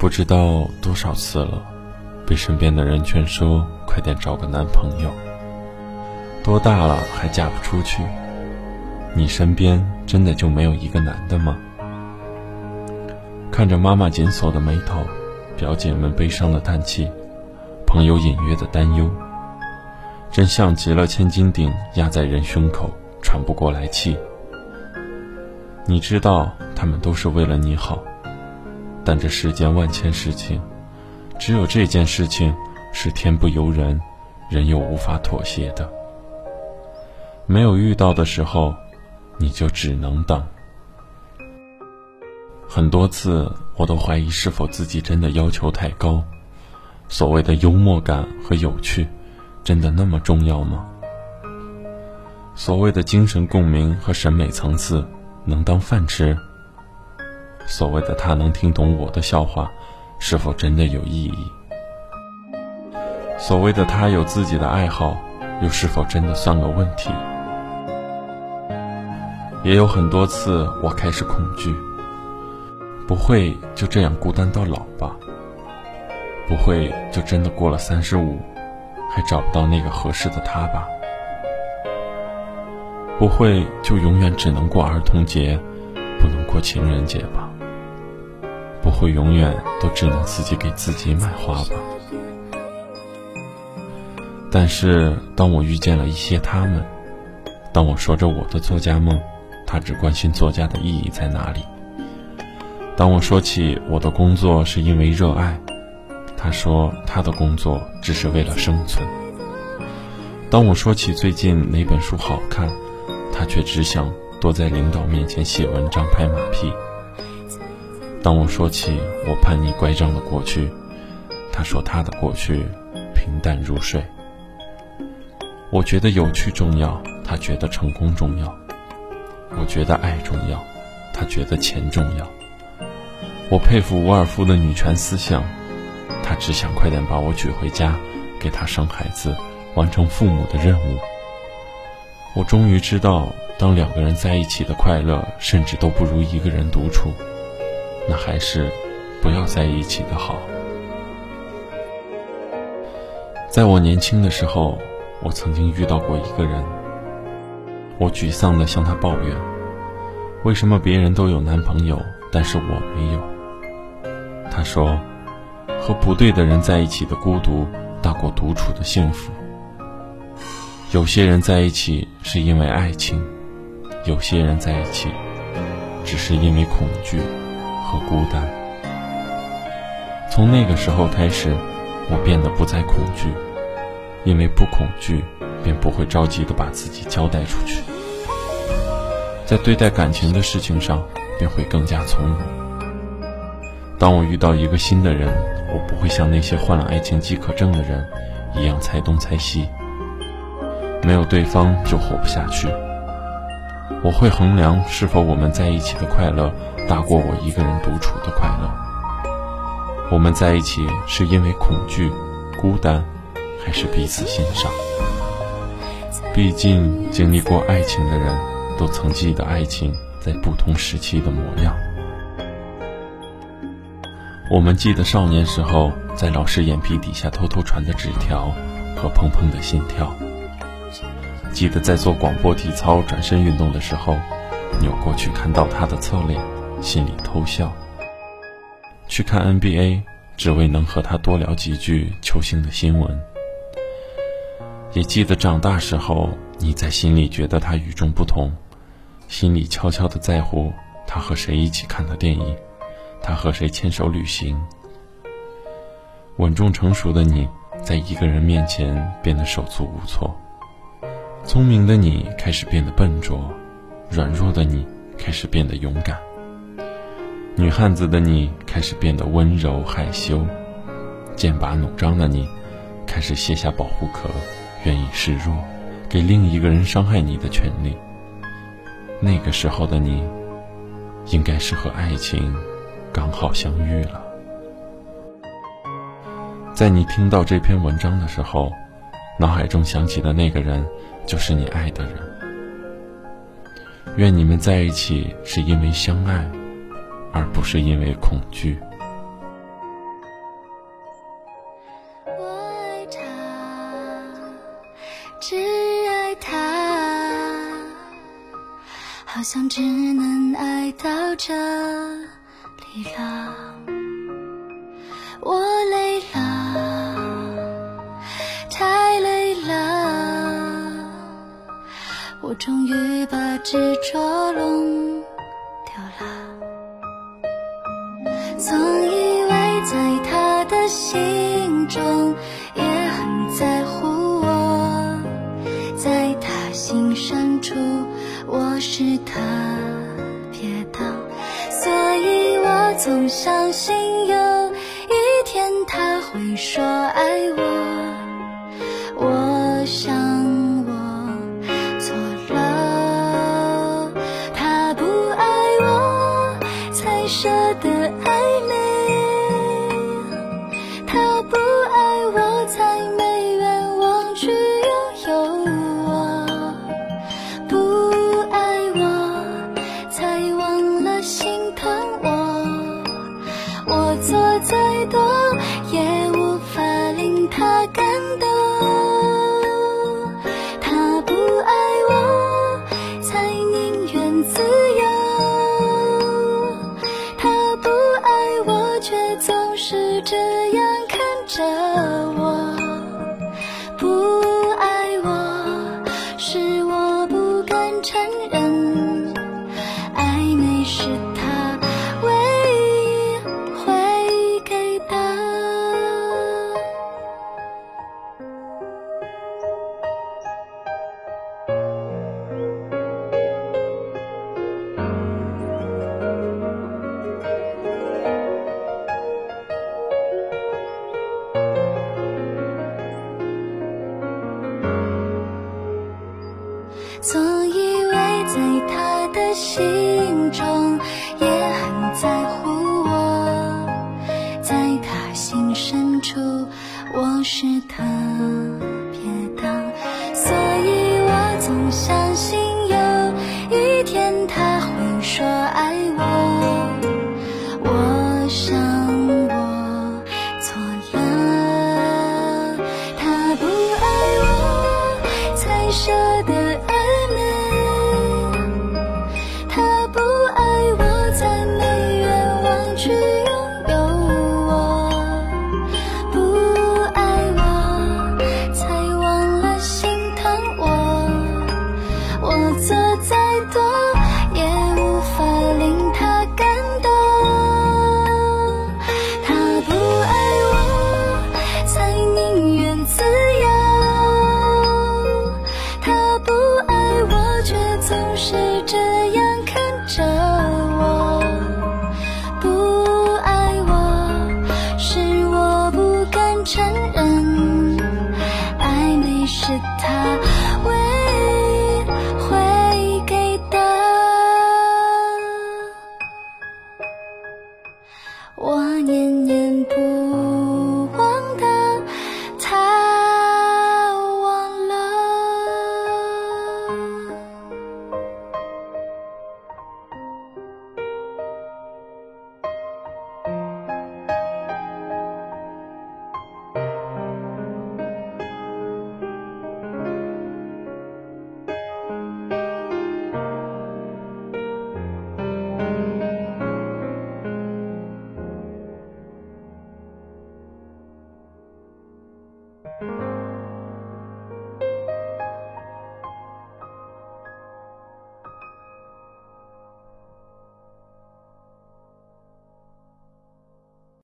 不知道多少次了，被身边的人劝说快点找个男朋友。多大了还嫁不出去？你身边真的就没有一个男的吗？看着妈妈紧锁的眉头，表姐们悲伤的叹气，朋友隐约的担忧，真像极了千斤顶压在人胸口，喘不过来气。你知道他们都是为了你好，但这世间万千事情，只有这件事情是天不由人，人又无法妥协的。没有遇到的时候。你就只能等。很多次，我都怀疑是否自己真的要求太高。所谓的幽默感和有趣，真的那么重要吗？所谓的精神共鸣和审美层次，能当饭吃？所谓的他能听懂我的笑话，是否真的有意义？所谓的他有自己的爱好，又是否真的算个问题？也有很多次，我开始恐惧，不会就这样孤单到老吧？不会就真的过了三十五，还找不到那个合适的他吧？不会就永远只能过儿童节，不能过情人节吧？会永远都只能自己给自己买花吧？但是，当我遇见了一些他们，当我说着我的作家梦。他只关心作家的意义在哪里。当我说起我的工作是因为热爱，他说他的工作只是为了生存。当我说起最近哪本书好看，他却只想躲在领导面前写文章拍马屁。当我说起我叛逆乖张的过去，他说他的过去平淡如水。我觉得有趣重要，他觉得成功重要。我觉得爱重要，他觉得钱重要。我佩服伍尔夫的女权思想，他只想快点把我娶回家，给他生孩子，完成父母的任务。我终于知道，当两个人在一起的快乐，甚至都不如一个人独处，那还是不要在一起的好。在我年轻的时候，我曾经遇到过一个人。我沮丧地向他抱怨：“为什么别人都有男朋友，但是我没有？”他说：“和不对的人在一起的孤独，大过独处的幸福。有些人在一起是因为爱情，有些人在一起，只是因为恐惧和孤单。从那个时候开始，我变得不再恐惧，因为不恐惧。”便不会着急的把自己交代出去，在对待感情的事情上，便会更加从容。当我遇到一个新的人，我不会像那些患了爱情饥渴症的人一样猜东猜西，没有对方就活不下去。我会衡量是否我们在一起的快乐大过我一个人独处的快乐。我们在一起是因为恐惧、孤单，还是彼此欣赏？毕竟，经历过爱情的人，都曾记得爱情在不同时期的模样。我们记得少年时候在老师眼皮底下偷偷传的纸条和砰砰的心跳；记得在做广播体操转身运动的时候，扭过去看到他的侧脸，心里偷笑；去看 NBA，只为能和他多聊几句球星的新闻。也记得长大时候，你在心里觉得他与众不同，心里悄悄的在乎他和谁一起看的电影，他和谁牵手旅行。稳重成熟的你，在一个人面前变得手足无措，聪明的你开始变得笨拙，软弱的你开始变得勇敢，女汉子的你开始变得温柔害羞，剑拔弩张的你开始卸下保护壳。愿意示弱，给另一个人伤害你的权利。那个时候的你，应该是和爱情刚好相遇了。在你听到这篇文章的时候，脑海中想起的那个人，就是你爱的人。愿你们在一起是因为相爱，而不是因为恐惧。我爱他，只爱他，好像只能爱到这里了。我累。终于把执着弄丢了。总以为在他的心中也很在乎我，在他心深处我。是特别的，所以我总相信有一天他会说爱我。承认暧昧是不是他。